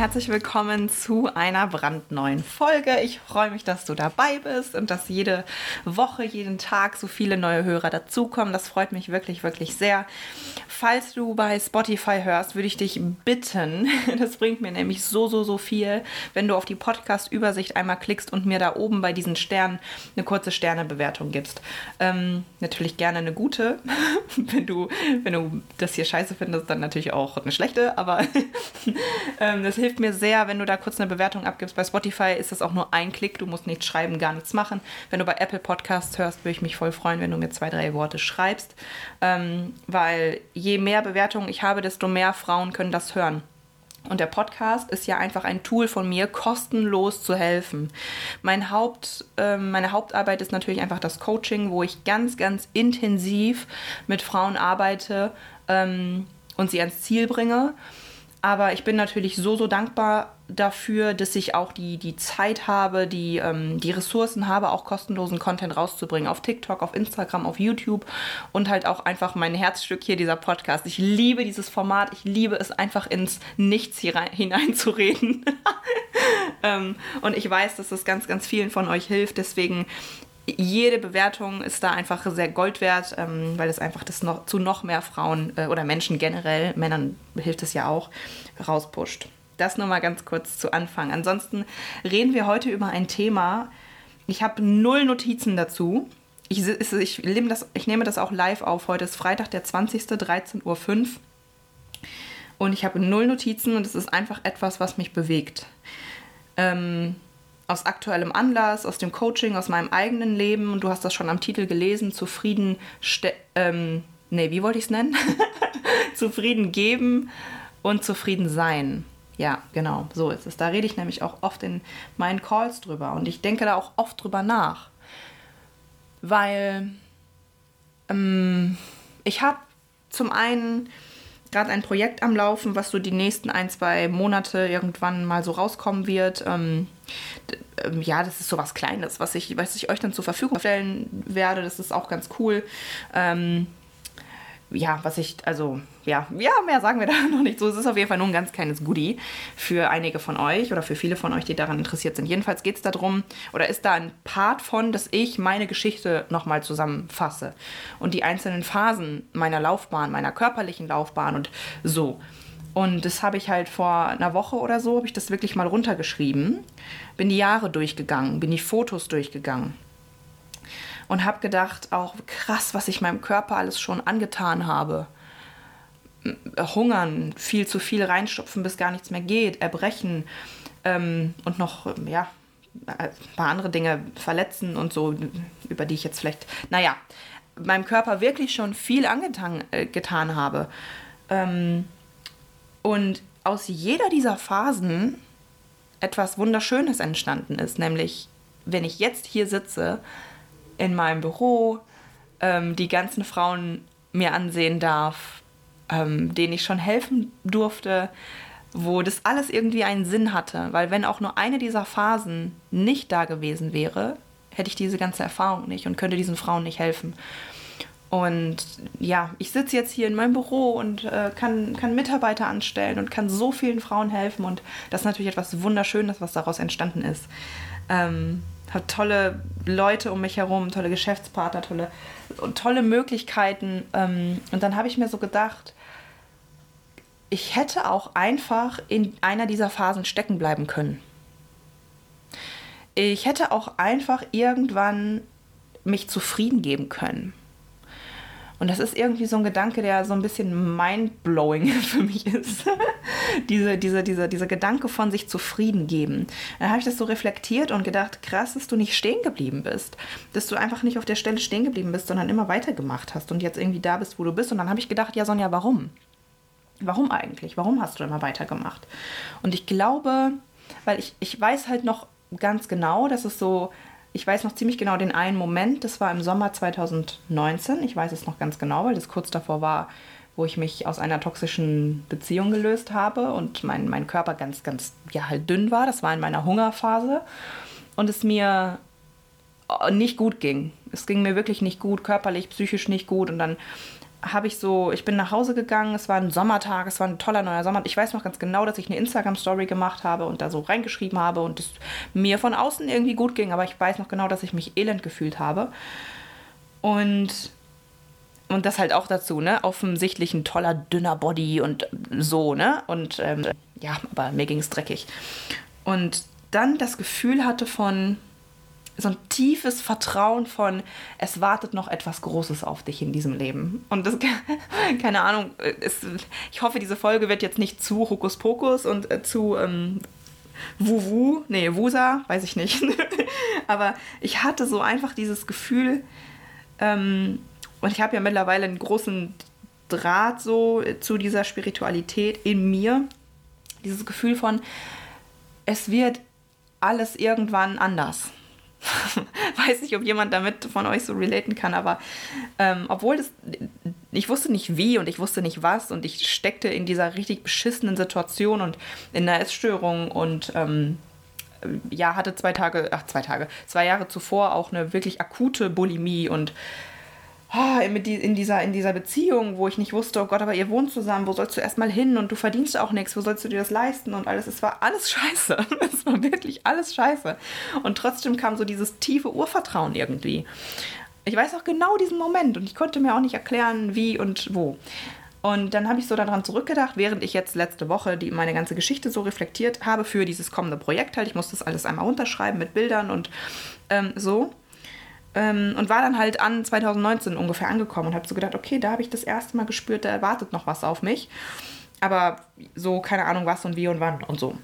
Herzlich willkommen zu einer brandneuen Folge. Ich freue mich, dass du dabei bist und dass jede Woche, jeden Tag so viele neue Hörer dazukommen. Das freut mich wirklich, wirklich sehr. Falls du bei Spotify hörst, würde ich dich bitten, das bringt mir nämlich so, so, so viel, wenn du auf die Podcast-Übersicht einmal klickst und mir da oben bei diesen Sternen eine kurze Sternebewertung gibst. Ähm, natürlich gerne eine gute. wenn, du, wenn du das hier scheiße findest, dann natürlich auch eine schlechte, aber ähm, das hilft mir sehr, wenn du da kurz eine Bewertung abgibst. Bei Spotify ist das auch nur ein Klick, du musst nichts schreiben, gar nichts machen. Wenn du bei Apple Podcasts hörst, würde ich mich voll freuen, wenn du mir zwei, drei Worte schreibst, ähm, weil je mehr Bewertungen ich habe, desto mehr Frauen können das hören. Und der Podcast ist ja einfach ein Tool von mir, kostenlos zu helfen. Mein Haupt, äh, meine Hauptarbeit ist natürlich einfach das Coaching, wo ich ganz, ganz intensiv mit Frauen arbeite ähm, und sie ans Ziel bringe. Aber ich bin natürlich so, so dankbar dafür, dass ich auch die, die Zeit habe, die, ähm, die Ressourcen habe, auch kostenlosen Content rauszubringen. Auf TikTok, auf Instagram, auf YouTube und halt auch einfach mein Herzstück hier, dieser Podcast. Ich liebe dieses Format. Ich liebe es einfach ins Nichts hier rein, hineinzureden. ähm, und ich weiß, dass es ganz, ganz vielen von euch hilft. Deswegen jede Bewertung ist da einfach sehr Gold wert, ähm, weil es einfach das noch, zu noch mehr Frauen äh, oder Menschen generell, Männern hilft es ja auch, rauspusht. Das nur mal ganz kurz zu Anfang. Ansonsten reden wir heute über ein Thema. Ich habe null Notizen dazu. Ich, ich, nehme das, ich nehme das auch live auf. Heute ist Freitag, der 20. 13.05 Uhr. Und ich habe null Notizen und es ist einfach etwas, was mich bewegt. Ähm, aus aktuellem Anlass, aus dem Coaching, aus meinem eigenen Leben. Und du hast das schon am Titel gelesen, zufrieden, ähm, nee, wie wollte ich es nennen? zufrieden geben und zufrieden sein. Ja, genau, so ist es. Da rede ich nämlich auch oft in meinen Calls drüber und ich denke da auch oft drüber nach. Weil ähm, ich habe zum einen gerade ein Projekt am Laufen, was so die nächsten ein, zwei Monate irgendwann mal so rauskommen wird. Ähm, ja, das ist so was Kleines, was ich, was ich euch dann zur Verfügung stellen werde. Das ist auch ganz cool. Ähm, ja, was ich, also, ja, ja, mehr sagen wir da noch nicht so. Es ist auf jeden Fall nur ein ganz kleines Goodie für einige von euch oder für viele von euch, die daran interessiert sind. Jedenfalls geht es darum, oder ist da ein Part von, dass ich meine Geschichte nochmal zusammenfasse und die einzelnen Phasen meiner Laufbahn, meiner körperlichen Laufbahn und so. Und das habe ich halt vor einer Woche oder so, habe ich das wirklich mal runtergeschrieben, bin die Jahre durchgegangen, bin die Fotos durchgegangen und habe gedacht, auch krass, was ich meinem Körper alles schon angetan habe. Hungern, viel zu viel reinstopfen, bis gar nichts mehr geht, erbrechen ähm, und noch, ja, ein paar andere Dinge verletzen und so, über die ich jetzt vielleicht, naja, meinem Körper wirklich schon viel angetan äh, getan habe. Ähm, und aus jeder dieser Phasen etwas Wunderschönes entstanden ist, nämlich wenn ich jetzt hier sitze, in meinem Büro ähm, die ganzen Frauen mir ansehen darf, ähm, denen ich schon helfen durfte, wo das alles irgendwie einen Sinn hatte. Weil wenn auch nur eine dieser Phasen nicht da gewesen wäre, hätte ich diese ganze Erfahrung nicht und könnte diesen Frauen nicht helfen. Und ja, ich sitze jetzt hier in meinem Büro und äh, kann, kann Mitarbeiter anstellen und kann so vielen Frauen helfen. Und das ist natürlich etwas Wunderschönes, was daraus entstanden ist. Ähm, habe tolle Leute um mich herum, tolle Geschäftspartner, tolle, tolle Möglichkeiten. Ähm, und dann habe ich mir so gedacht, ich hätte auch einfach in einer dieser Phasen stecken bleiben können. Ich hätte auch einfach irgendwann mich zufrieden geben können. Und das ist irgendwie so ein Gedanke, der so ein bisschen mindblowing für mich ist. diese, diese, diese, dieser Gedanke von sich zufrieden geben. Dann habe ich das so reflektiert und gedacht, krass, dass du nicht stehen geblieben bist. Dass du einfach nicht auf der Stelle stehen geblieben bist, sondern immer weitergemacht hast und jetzt irgendwie da bist, wo du bist. Und dann habe ich gedacht, ja, Sonja, warum? Warum eigentlich? Warum hast du immer weitergemacht? Und ich glaube, weil ich, ich weiß halt noch ganz genau, dass es so, ich weiß noch ziemlich genau den einen Moment, das war im Sommer 2019, ich weiß es noch ganz genau, weil das kurz davor war, wo ich mich aus einer toxischen Beziehung gelöst habe und mein, mein Körper ganz, ganz, ja, halt dünn war. Das war in meiner Hungerphase und es mir nicht gut ging. Es ging mir wirklich nicht gut, körperlich, psychisch nicht gut und dann habe ich so, ich bin nach Hause gegangen, es war ein Sommertag, es war ein toller neuer Sommer. Ich weiß noch ganz genau, dass ich eine Instagram-Story gemacht habe und da so reingeschrieben habe und es mir von außen irgendwie gut ging, aber ich weiß noch genau, dass ich mich elend gefühlt habe. Und, und das halt auch dazu, ne? Offensichtlich ein toller, dünner Body und so, ne? Und ähm, ja, aber mir ging es dreckig. Und dann das Gefühl hatte von, so ein tiefes Vertrauen von, es wartet noch etwas Großes auf dich in diesem Leben. Und das, keine Ahnung, ist, ich hoffe, diese Folge wird jetzt nicht zu Hokuspokus und äh, zu ähm, Wuwu, nee, Wusa, weiß ich nicht. Aber ich hatte so einfach dieses Gefühl, ähm, und ich habe ja mittlerweile einen großen Draht so zu dieser Spiritualität in mir. Dieses Gefühl von, es wird alles irgendwann anders. Weiß nicht, ob jemand damit von euch so relaten kann, aber ähm, obwohl das, ich wusste nicht wie und ich wusste nicht was und ich steckte in dieser richtig beschissenen Situation und in einer Essstörung und ähm, ja, hatte zwei Tage, ach, zwei Tage, zwei Jahre zuvor auch eine wirklich akute Bulimie und oh, in, dieser, in dieser Beziehung, wo ich nicht wusste, oh Gott, aber ihr wohnt zusammen, wo sollst du erstmal hin und du verdienst auch nichts, wo sollst du dir das leisten und alles. Es war alles scheiße. Es war wirklich alles scheiße. Und trotzdem kam so dieses tiefe Urvertrauen irgendwie. Ich weiß auch genau diesen Moment und ich konnte mir auch nicht erklären, wie und wo. Und dann habe ich so daran zurückgedacht, während ich jetzt letzte Woche die, meine ganze Geschichte so reflektiert habe für dieses kommende Projekt halt. Ich musste das alles einmal unterschreiben mit Bildern und ähm, so. Ähm, und war dann halt an 2019 ungefähr angekommen und habe so gedacht, okay, da habe ich das erste Mal gespürt, da erwartet noch was auf mich. Aber so keine Ahnung was und wie und wann und so.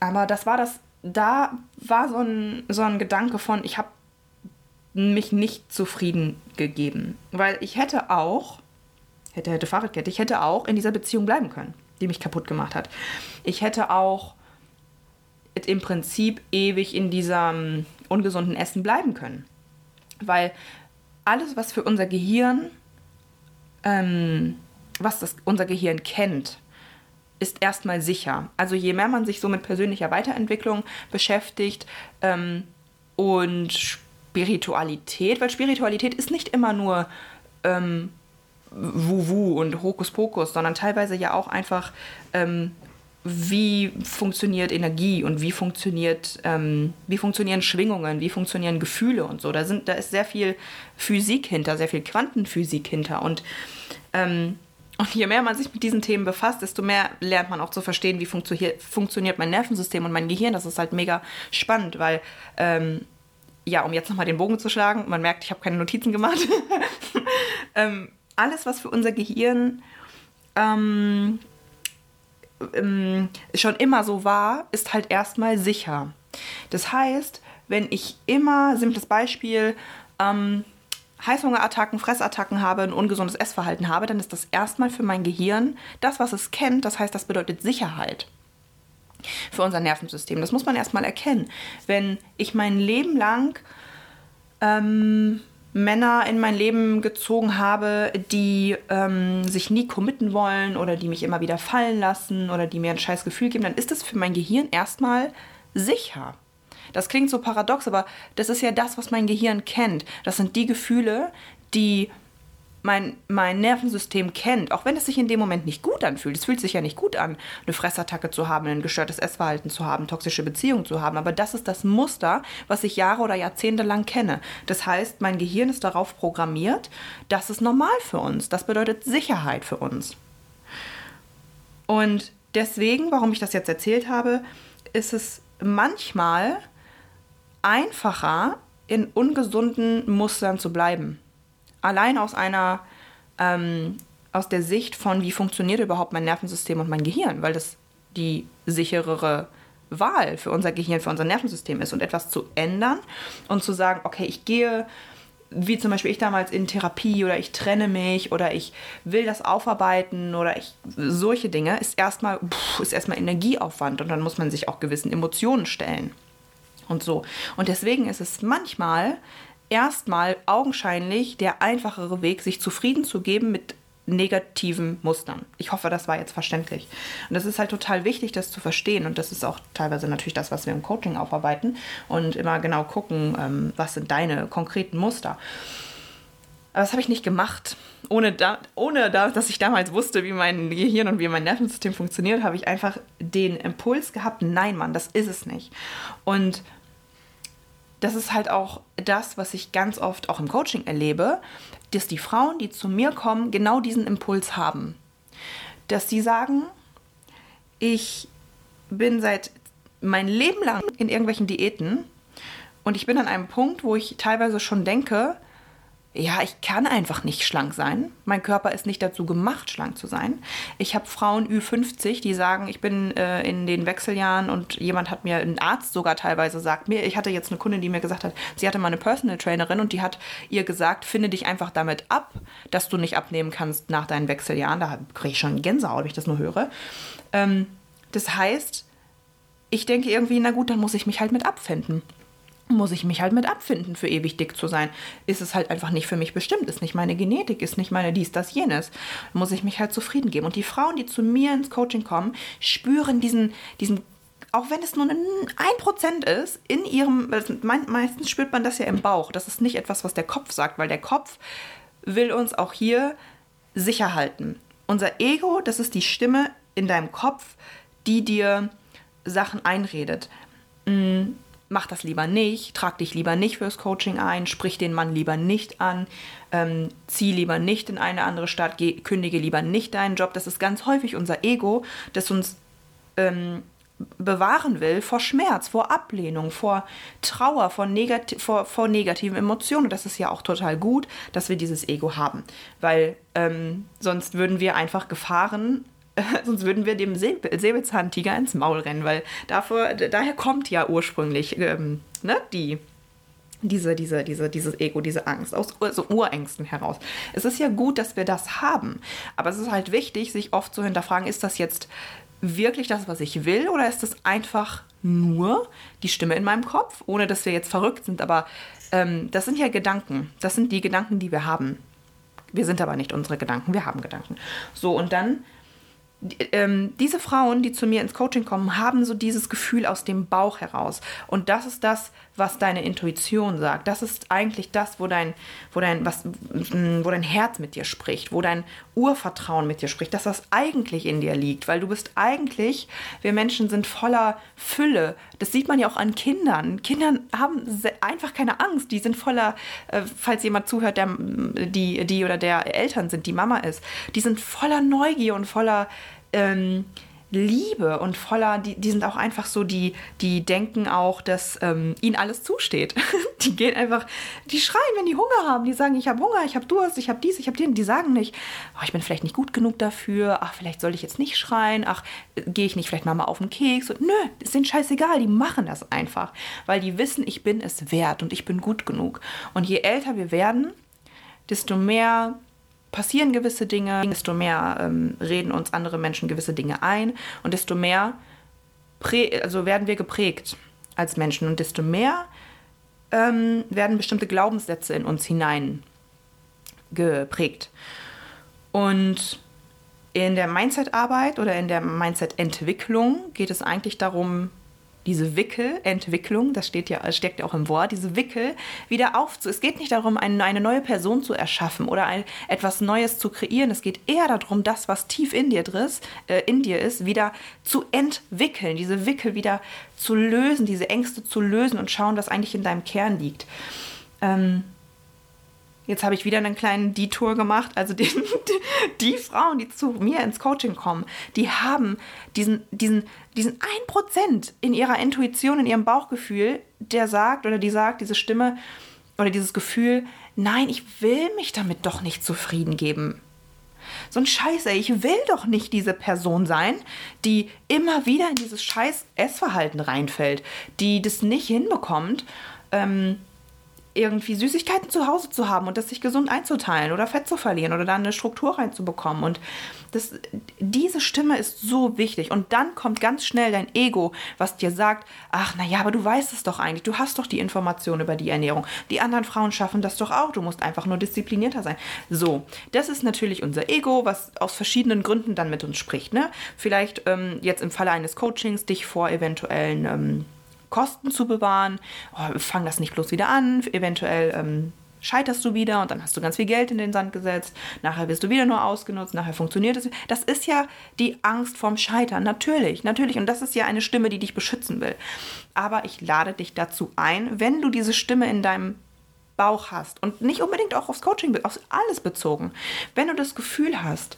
Aber das war das, da war so ein, so ein Gedanke von, ich habe mich nicht zufrieden gegeben. Weil ich hätte auch, hätte, hätte Fahrradkette, ich hätte auch in dieser Beziehung bleiben können, die mich kaputt gemacht hat. Ich hätte auch im Prinzip ewig in diesem ungesunden Essen bleiben können. Weil alles, was für unser Gehirn, ähm, was das, unser Gehirn kennt, ist erstmal sicher. Also je mehr man sich so mit persönlicher Weiterentwicklung beschäftigt ähm, und Spiritualität, weil Spiritualität ist nicht immer nur ähm, Wuwu und Hokuspokus, sondern teilweise ja auch einfach ähm, wie funktioniert Energie und wie funktioniert, ähm, wie funktionieren Schwingungen, wie funktionieren Gefühle und so. Da, sind, da ist sehr viel Physik hinter, sehr viel Quantenphysik hinter. Und, ähm, und je mehr man sich mit diesen Themen befasst, desto mehr lernt man auch zu verstehen, wie funktio funktioniert mein Nervensystem und mein Gehirn. Das ist halt mega spannend, weil, ähm, ja, um jetzt nochmal den Bogen zu schlagen, man merkt, ich habe keine Notizen gemacht. Ähm, alles, was für unser Gehirn ähm, schon immer so war, ist halt erstmal sicher. Das heißt, wenn ich immer, simples Beispiel, ähm, Heißhungerattacken, Fressattacken habe, ein ungesundes Essverhalten habe, dann ist das erstmal für mein Gehirn das, was es kennt. Das heißt, das bedeutet Sicherheit für unser Nervensystem. Das muss man erstmal erkennen. Wenn ich mein Leben lang ähm, Männer in mein Leben gezogen habe, die ähm, sich nie committen wollen oder die mich immer wieder fallen lassen oder die mir ein scheiß Gefühl geben, dann ist das für mein Gehirn erstmal sicher. Das klingt so paradox, aber das ist ja das, was mein Gehirn kennt. Das sind die Gefühle, die mein, mein Nervensystem kennt, auch wenn es sich in dem Moment nicht gut anfühlt. Es fühlt sich ja nicht gut an, eine Fressattacke zu haben, ein gestörtes Essverhalten zu haben, toxische Beziehungen zu haben. Aber das ist das Muster, was ich Jahre oder Jahrzehnte lang kenne. Das heißt, mein Gehirn ist darauf programmiert, das ist normal für uns. Das bedeutet Sicherheit für uns. Und deswegen, warum ich das jetzt erzählt habe, ist es manchmal einfacher, in ungesunden Mustern zu bleiben allein aus einer, ähm, aus der Sicht von, wie funktioniert überhaupt mein Nervensystem und mein Gehirn, weil das die sicherere Wahl für unser Gehirn, für unser Nervensystem ist und etwas zu ändern und zu sagen, okay, ich gehe wie zum Beispiel ich damals in Therapie oder ich trenne mich oder ich will das aufarbeiten oder ich solche Dinge, ist erstmal ist erstmal Energieaufwand und dann muss man sich auch gewissen Emotionen stellen und so. Und deswegen ist es manchmal erstmal augenscheinlich der einfachere Weg, sich zufrieden zu geben mit negativen Mustern. Ich hoffe, das war jetzt verständlich. Und das ist halt total wichtig, das zu verstehen. Und das ist auch teilweise natürlich das, was wir im Coaching aufarbeiten und immer genau gucken, ähm, was sind deine konkreten Muster. Aber das habe ich nicht gemacht. Ohne, da, ohne da, dass ich damals wusste, wie mein Gehirn und wie mein Nervensystem funktioniert, habe ich einfach den Impuls gehabt, nein, Mann, das ist es nicht. Und das ist halt auch das, was ich ganz oft auch im Coaching erlebe, dass die Frauen, die zu mir kommen, genau diesen Impuls haben. Dass sie sagen, ich bin seit mein Leben lang in irgendwelchen Diäten und ich bin an einem Punkt, wo ich teilweise schon denke, ja, ich kann einfach nicht schlank sein. Mein Körper ist nicht dazu gemacht, schlank zu sein. Ich habe Frauen Ü50, die sagen, ich bin äh, in den Wechseljahren und jemand hat mir, ein Arzt sogar teilweise sagt mir, ich hatte jetzt eine Kundin, die mir gesagt hat, sie hatte mal eine Personal Trainerin und die hat ihr gesagt, finde dich einfach damit ab, dass du nicht abnehmen kannst nach deinen Wechseljahren. Da kriege ich schon Gänsehaut, wenn ich das nur höre. Ähm, das heißt, ich denke irgendwie, na gut, dann muss ich mich halt mit abfinden muss ich mich halt mit abfinden, für ewig dick zu sein. Ist es halt einfach nicht für mich bestimmt, ist nicht meine Genetik, ist nicht meine dies, das, jenes. Muss ich mich halt zufrieden geben. Und die Frauen, die zu mir ins Coaching kommen, spüren diesen, diesen auch wenn es nur ein Prozent ist, in ihrem, meistens spürt man das ja im Bauch. Das ist nicht etwas, was der Kopf sagt, weil der Kopf will uns auch hier sicher halten. Unser Ego, das ist die Stimme in deinem Kopf, die dir Sachen einredet. Mm, mach das lieber nicht, trag dich lieber nicht fürs Coaching ein, sprich den Mann lieber nicht an, ähm, zieh lieber nicht in eine andere Stadt, geh, kündige lieber nicht deinen Job. Das ist ganz häufig unser Ego, das uns ähm, bewahren will vor Schmerz, vor Ablehnung, vor Trauer, vor, negati vor, vor negativen Emotionen. Und das ist ja auch total gut, dass wir dieses Ego haben, weil ähm, sonst würden wir einfach Gefahren sonst würden wir dem Säbelzahntiger ins Maul rennen, weil davor, daher kommt ja ursprünglich ähm, ne, die, diese, diese, diese, dieses Ego, diese Angst, aus also Urängsten heraus. Es ist ja gut, dass wir das haben, aber es ist halt wichtig, sich oft zu hinterfragen, ist das jetzt wirklich das, was ich will, oder ist das einfach nur die Stimme in meinem Kopf, ohne dass wir jetzt verrückt sind, aber ähm, das sind ja Gedanken, das sind die Gedanken, die wir haben. Wir sind aber nicht unsere Gedanken, wir haben Gedanken. So, und dann ähm, diese Frauen, die zu mir ins Coaching kommen, haben so dieses Gefühl aus dem Bauch heraus. Und das ist das, was deine Intuition sagt. Das ist eigentlich das, wo dein, wo dein, was, wo dein Herz mit dir spricht, wo dein Urvertrauen mit dir spricht, dass das eigentlich in dir liegt. Weil du bist eigentlich, wir Menschen sind voller Fülle. Das sieht man ja auch an Kindern. Kinder haben einfach keine Angst. Die sind voller, äh, falls jemand zuhört, der die, die oder der Eltern sind, die Mama ist, die sind voller Neugier und voller ähm, Liebe und voller, die, die sind auch einfach so, die, die denken auch, dass ähm, ihnen alles zusteht. die gehen einfach, die schreien, wenn die Hunger haben. Die sagen, ich habe Hunger, ich habe Durst, ich habe dies, ich habe den. Die sagen nicht, oh, ich bin vielleicht nicht gut genug dafür, ach, vielleicht soll ich jetzt nicht schreien, ach, gehe ich nicht vielleicht mal auf den Keks. Und, nö, ist denen scheißegal, die machen das einfach, weil die wissen, ich bin es wert und ich bin gut genug. Und je älter wir werden, desto mehr passieren gewisse Dinge, desto mehr ähm, reden uns andere Menschen gewisse Dinge ein und desto mehr also werden wir geprägt als Menschen und desto mehr ähm, werden bestimmte Glaubenssätze in uns hinein geprägt. Und in der Mindset-Arbeit oder in der Mindset-Entwicklung geht es eigentlich darum, diese Wickelentwicklung, das steht ja, steckt ja auch im Wort, diese Wickel wieder aufzu. Es geht nicht darum, eine, eine neue Person zu erschaffen oder ein, etwas Neues zu kreieren. Es geht eher darum, das, was tief in dir, drin, äh, in dir ist, wieder zu entwickeln, diese Wickel wieder zu lösen, diese Ängste zu lösen und schauen, was eigentlich in deinem Kern liegt. Ähm, Jetzt habe ich wieder einen kleinen Detour gemacht. Also die, die, Frauen, die zu mir ins Coaching kommen, die haben diesen, diesen, diesen 1% in ihrer Intuition, in ihrem Bauchgefühl, der sagt oder die sagt, diese Stimme oder dieses Gefühl, nein, ich will mich damit doch nicht zufrieden geben. So ein Scheiß, ey, ich will doch nicht diese Person sein, die immer wieder in dieses scheiß Essverhalten reinfällt, die das nicht hinbekommt, ähm, irgendwie Süßigkeiten zu Hause zu haben und das sich gesund einzuteilen oder Fett zu verlieren oder da eine Struktur reinzubekommen. Und das, diese Stimme ist so wichtig. Und dann kommt ganz schnell dein Ego, was dir sagt, ach naja, aber du weißt es doch eigentlich, du hast doch die Information über die Ernährung. Die anderen Frauen schaffen das doch auch, du musst einfach nur disziplinierter sein. So, das ist natürlich unser Ego, was aus verschiedenen Gründen dann mit uns spricht. Ne? Vielleicht ähm, jetzt im Falle eines Coachings dich vor eventuellen... Ähm, Kosten zu bewahren. Oh, fang das nicht bloß wieder an. Eventuell ähm, scheiterst du wieder und dann hast du ganz viel Geld in den Sand gesetzt. Nachher wirst du wieder nur ausgenutzt. Nachher funktioniert es. Das ist ja die Angst vorm Scheitern. Natürlich, natürlich. Und das ist ja eine Stimme, die dich beschützen will. Aber ich lade dich dazu ein, wenn du diese Stimme in deinem Bauch hast und nicht unbedingt auch aufs Coaching, auf alles bezogen. Wenn du das Gefühl hast,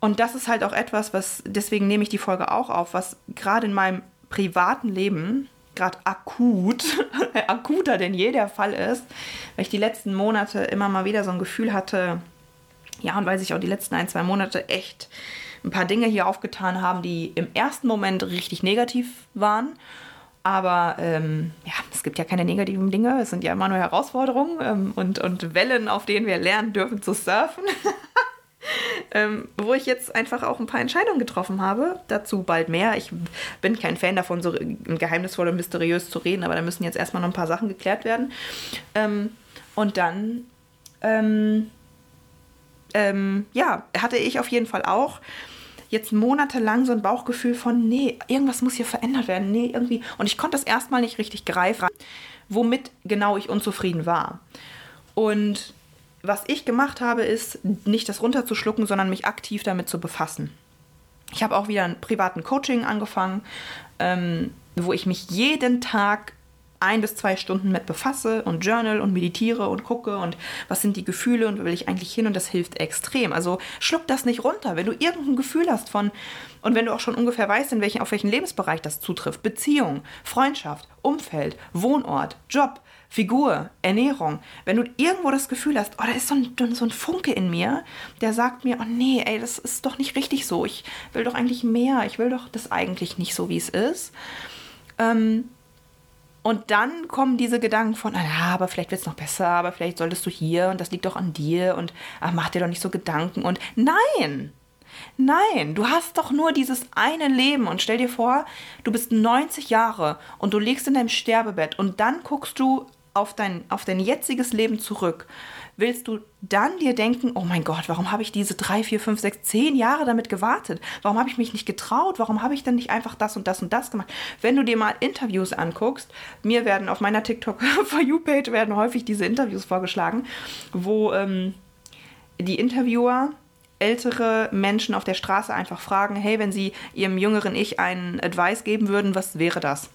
und das ist halt auch etwas, was, deswegen nehme ich die Folge auch auf, was gerade in meinem privaten Leben gerade akut, akuter denn je der Fall ist, weil ich die letzten Monate immer mal wieder so ein Gefühl hatte, ja, und weil sich auch die letzten ein, zwei Monate echt ein paar Dinge hier aufgetan haben, die im ersten Moment richtig negativ waren. Aber ähm, ja, es gibt ja keine negativen Dinge, es sind ja immer nur Herausforderungen ähm, und, und Wellen, auf denen wir lernen dürfen zu surfen. ähm, wo ich jetzt einfach auch ein paar Entscheidungen getroffen habe. Dazu bald mehr. Ich bin kein Fan davon, so geheimnisvoll und mysteriös zu reden, aber da müssen jetzt erstmal noch ein paar Sachen geklärt werden. Ähm, und dann, ähm, ähm, ja, hatte ich auf jeden Fall auch jetzt monatelang so ein Bauchgefühl von, nee, irgendwas muss hier verändert werden. Nee, irgendwie. Und ich konnte das erstmal nicht richtig greifen, womit genau ich unzufrieden war. Und was ich gemacht habe, ist nicht das runterzuschlucken, sondern mich aktiv damit zu befassen. Ich habe auch wieder ein privaten Coaching angefangen, ähm, wo ich mich jeden Tag ein bis zwei Stunden mit befasse und journal und meditiere und gucke und was sind die Gefühle und wo will ich eigentlich hin und das hilft extrem. Also schluck das nicht runter. Wenn du irgendein Gefühl hast von und wenn du auch schon ungefähr weißt, in welchen, auf welchen Lebensbereich das zutrifft, Beziehung, Freundschaft, Umfeld, Wohnort, Job, Figur, Ernährung, wenn du irgendwo das Gefühl hast, oh, da ist so ein, so ein Funke in mir, der sagt mir, oh nee, ey, das ist doch nicht richtig so, ich will doch eigentlich mehr, ich will doch das eigentlich nicht so, wie es ist. Ähm, und dann kommen diese Gedanken von, ah, aber vielleicht wird es noch besser, aber vielleicht solltest du hier und das liegt doch an dir und ach, mach dir doch nicht so Gedanken und nein, Nein, du hast doch nur dieses eine Leben und stell dir vor, du bist 90 Jahre und du liegst in deinem Sterbebett und dann guckst du auf dein, auf dein jetziges Leben zurück, willst du dann dir denken, oh mein Gott, warum habe ich diese drei, vier, fünf, sechs, zehn Jahre damit gewartet? Warum habe ich mich nicht getraut? Warum habe ich dann nicht einfach das und das und das gemacht? Wenn du dir mal Interviews anguckst, mir werden auf meiner TikTok For You Page werden häufig diese Interviews vorgeschlagen, wo ähm, die Interviewer ältere Menschen auf der Straße einfach fragen, hey, wenn sie ihrem jüngeren Ich einen Advice geben würden, was wäre das?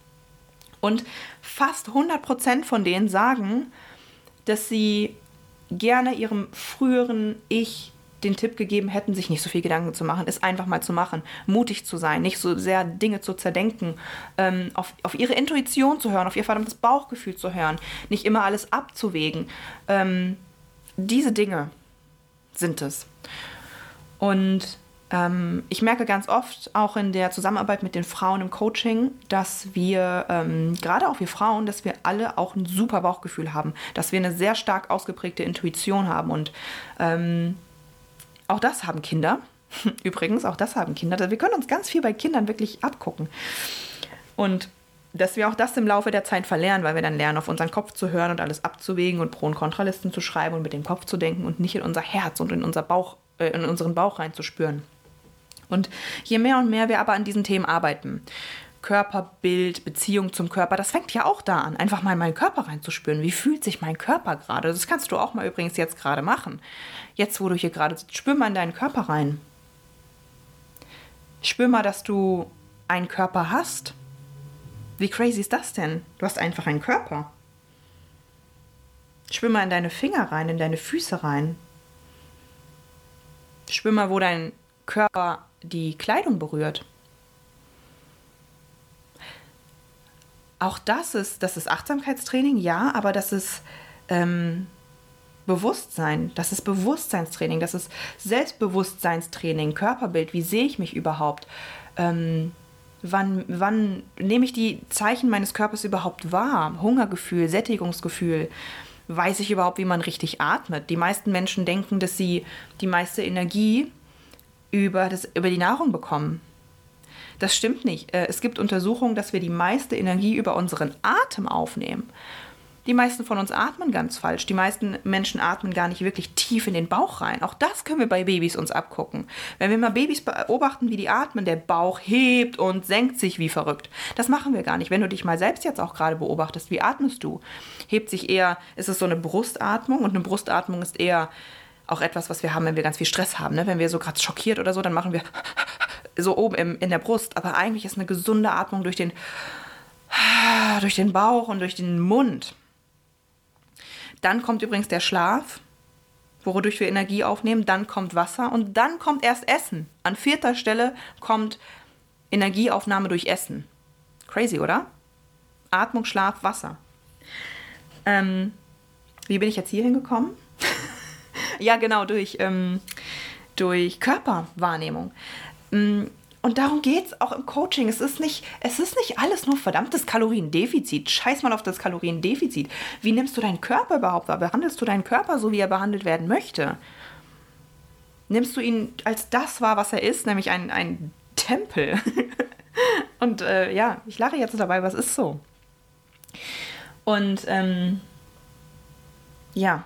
Und fast 100% von denen sagen, dass sie gerne ihrem früheren Ich den Tipp gegeben hätten, sich nicht so viel Gedanken zu machen, es einfach mal zu machen, mutig zu sein, nicht so sehr Dinge zu zerdenken, ähm, auf, auf ihre Intuition zu hören, auf ihr verdammtes Bauchgefühl zu hören, nicht immer alles abzuwägen. Ähm, diese Dinge sind es. Und ähm, ich merke ganz oft auch in der Zusammenarbeit mit den Frauen im Coaching, dass wir, ähm, gerade auch wir Frauen, dass wir alle auch ein super Bauchgefühl haben, dass wir eine sehr stark ausgeprägte Intuition haben. Und ähm, auch das haben Kinder. Übrigens, auch das haben Kinder. Also wir können uns ganz viel bei Kindern wirklich abgucken. Und dass wir auch das im Laufe der Zeit verlernen, weil wir dann lernen, auf unseren Kopf zu hören und alles abzuwägen und Pro- und Kontralisten zu schreiben und mit dem Kopf zu denken und nicht in unser Herz und in unser Bauch, äh, in unseren Bauch reinzuspüren. Und je mehr und mehr wir aber an diesen Themen arbeiten, Körperbild, Beziehung zum Körper, das fängt ja auch da an, einfach mal in meinen Körper reinzuspüren. Wie fühlt sich mein Körper gerade? Das kannst du auch mal übrigens jetzt gerade machen. Jetzt, wo du hier gerade sitzt, spür mal in deinen Körper rein. Spür mal, dass du einen Körper hast. Wie crazy ist das denn? Du hast einfach einen Körper. Spür mal in deine Finger rein, in deine Füße rein. Spür mal, wo dein Körper die Kleidung berührt. Auch das ist, das ist Achtsamkeitstraining, ja, aber das ist ähm, Bewusstsein, das ist Bewusstseinstraining, das ist Selbstbewusstseinstraining, Körperbild, wie sehe ich mich überhaupt? Ähm, Wann, wann nehme ich die Zeichen meines Körpers überhaupt wahr? Hungergefühl, Sättigungsgefühl. Weiß ich überhaupt, wie man richtig atmet? Die meisten Menschen denken, dass sie die meiste Energie über, das, über die Nahrung bekommen. Das stimmt nicht. Äh, es gibt Untersuchungen, dass wir die meiste Energie über unseren Atem aufnehmen. Die meisten von uns atmen ganz falsch. Die meisten Menschen atmen gar nicht wirklich tief in den Bauch rein. Auch das können wir bei Babys uns abgucken. Wenn wir mal Babys beobachten, wie die atmen, der Bauch hebt und senkt sich wie verrückt. Das machen wir gar nicht. Wenn du dich mal selbst jetzt auch gerade beobachtest, wie atmest du? Hebt sich eher, ist es so eine Brustatmung und eine Brustatmung ist eher auch etwas, was wir haben, wenn wir ganz viel Stress haben. Ne? Wenn wir so gerade schockiert oder so, dann machen wir so oben im, in der Brust. Aber eigentlich ist eine gesunde Atmung durch den, durch den Bauch und durch den Mund. Dann kommt übrigens der Schlaf, wodurch wir Energie aufnehmen. Dann kommt Wasser und dann kommt erst Essen. An vierter Stelle kommt Energieaufnahme durch Essen. Crazy, oder? Atmung, Schlaf, Wasser. Ähm, wie bin ich jetzt hier hingekommen? Ja, genau, durch, ähm, durch Körperwahrnehmung. Ähm, und darum geht es auch im Coaching. Es ist, nicht, es ist nicht alles nur verdammtes Kaloriendefizit. Scheiß mal auf das Kaloriendefizit. Wie nimmst du deinen Körper überhaupt wahr? Behandelst du deinen Körper so, wie er behandelt werden möchte? Nimmst du ihn als das wahr, was er ist, nämlich ein, ein Tempel? Und äh, ja, ich lache jetzt dabei, was ist so? Und ähm, ja,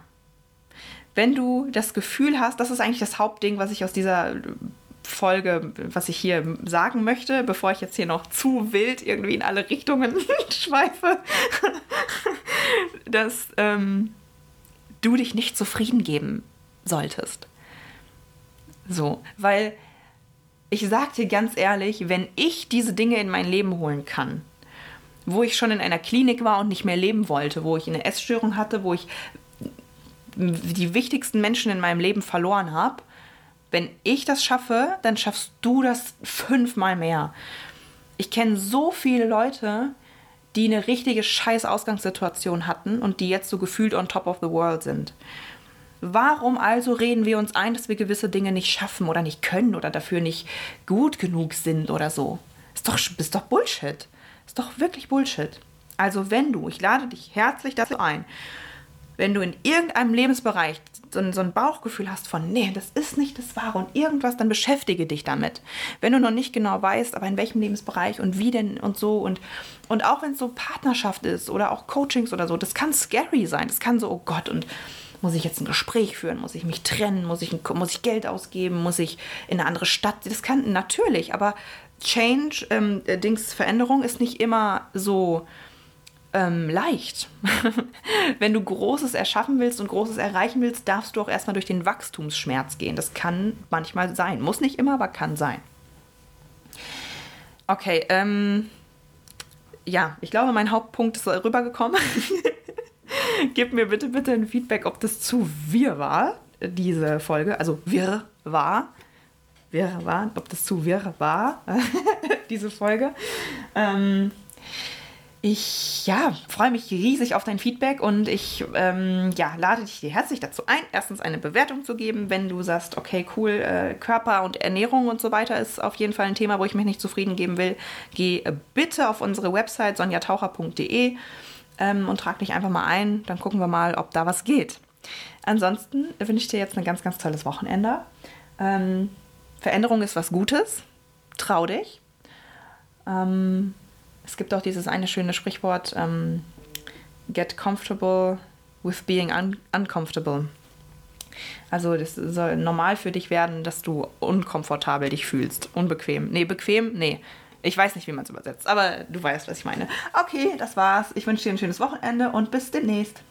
wenn du das Gefühl hast, das ist eigentlich das Hauptding, was ich aus dieser Folge, was ich hier sagen möchte, bevor ich jetzt hier noch zu wild irgendwie in alle Richtungen schweife, dass ähm, du dich nicht zufrieden geben solltest. So, weil ich sag dir ganz ehrlich, wenn ich diese Dinge in mein Leben holen kann, wo ich schon in einer Klinik war und nicht mehr leben wollte, wo ich eine Essstörung hatte, wo ich die wichtigsten Menschen in meinem Leben verloren habe, wenn ich das schaffe, dann schaffst du das fünfmal mehr. Ich kenne so viele Leute, die eine richtige scheiß Ausgangssituation hatten und die jetzt so gefühlt on top of the world sind. Warum also reden wir uns ein, dass wir gewisse Dinge nicht schaffen oder nicht können oder dafür nicht gut genug sind oder so? Ist doch, ist doch Bullshit. Ist doch wirklich Bullshit. Also wenn du, ich lade dich herzlich dazu ein, wenn du in irgendeinem Lebensbereich so ein, so ein Bauchgefühl hast von, nee, das ist nicht das Wahre und irgendwas, dann beschäftige dich damit. Wenn du noch nicht genau weißt, aber in welchem Lebensbereich und wie denn und so und, und auch wenn es so Partnerschaft ist oder auch Coachings oder so, das kann scary sein. Das kann so, oh Gott, und muss ich jetzt ein Gespräch führen? Muss ich mich trennen? Muss ich, muss ich Geld ausgeben? Muss ich in eine andere Stadt? Das kann natürlich, aber Change, ähm, Dings, Veränderung ist nicht immer so ähm, leicht. Wenn du Großes erschaffen willst und Großes erreichen willst, darfst du auch erstmal durch den Wachstumsschmerz gehen. Das kann manchmal sein. Muss nicht immer, aber kann sein. Okay, ähm, ja, ich glaube, mein Hauptpunkt ist rübergekommen. Gib mir bitte, bitte ein Feedback, ob das zu wirr war, diese Folge. Also wirr war. Wirr war, ob das zu wirr war, diese Folge. Ähm, ich ja, freue mich riesig auf dein Feedback und ich ähm, ja, lade dich herzlich dazu ein, erstens eine Bewertung zu geben, wenn du sagst, okay, cool, äh, Körper und Ernährung und so weiter ist auf jeden Fall ein Thema, wo ich mich nicht zufrieden geben will. Geh bitte auf unsere Website sonjataucher.de ähm, und trag dich einfach mal ein, dann gucken wir mal, ob da was geht. Ansonsten wünsche ich dir jetzt ein ganz, ganz tolles Wochenende. Ähm, Veränderung ist was Gutes. Trau dich. Ähm, es gibt auch dieses eine schöne Sprichwort, ähm, get comfortable with being un uncomfortable. Also das soll normal für dich werden, dass du unkomfortabel dich fühlst. Unbequem. Nee, bequem? Nee. Ich weiß nicht, wie man es übersetzt, aber du weißt, was ich meine. Okay, das war's. Ich wünsche dir ein schönes Wochenende und bis demnächst.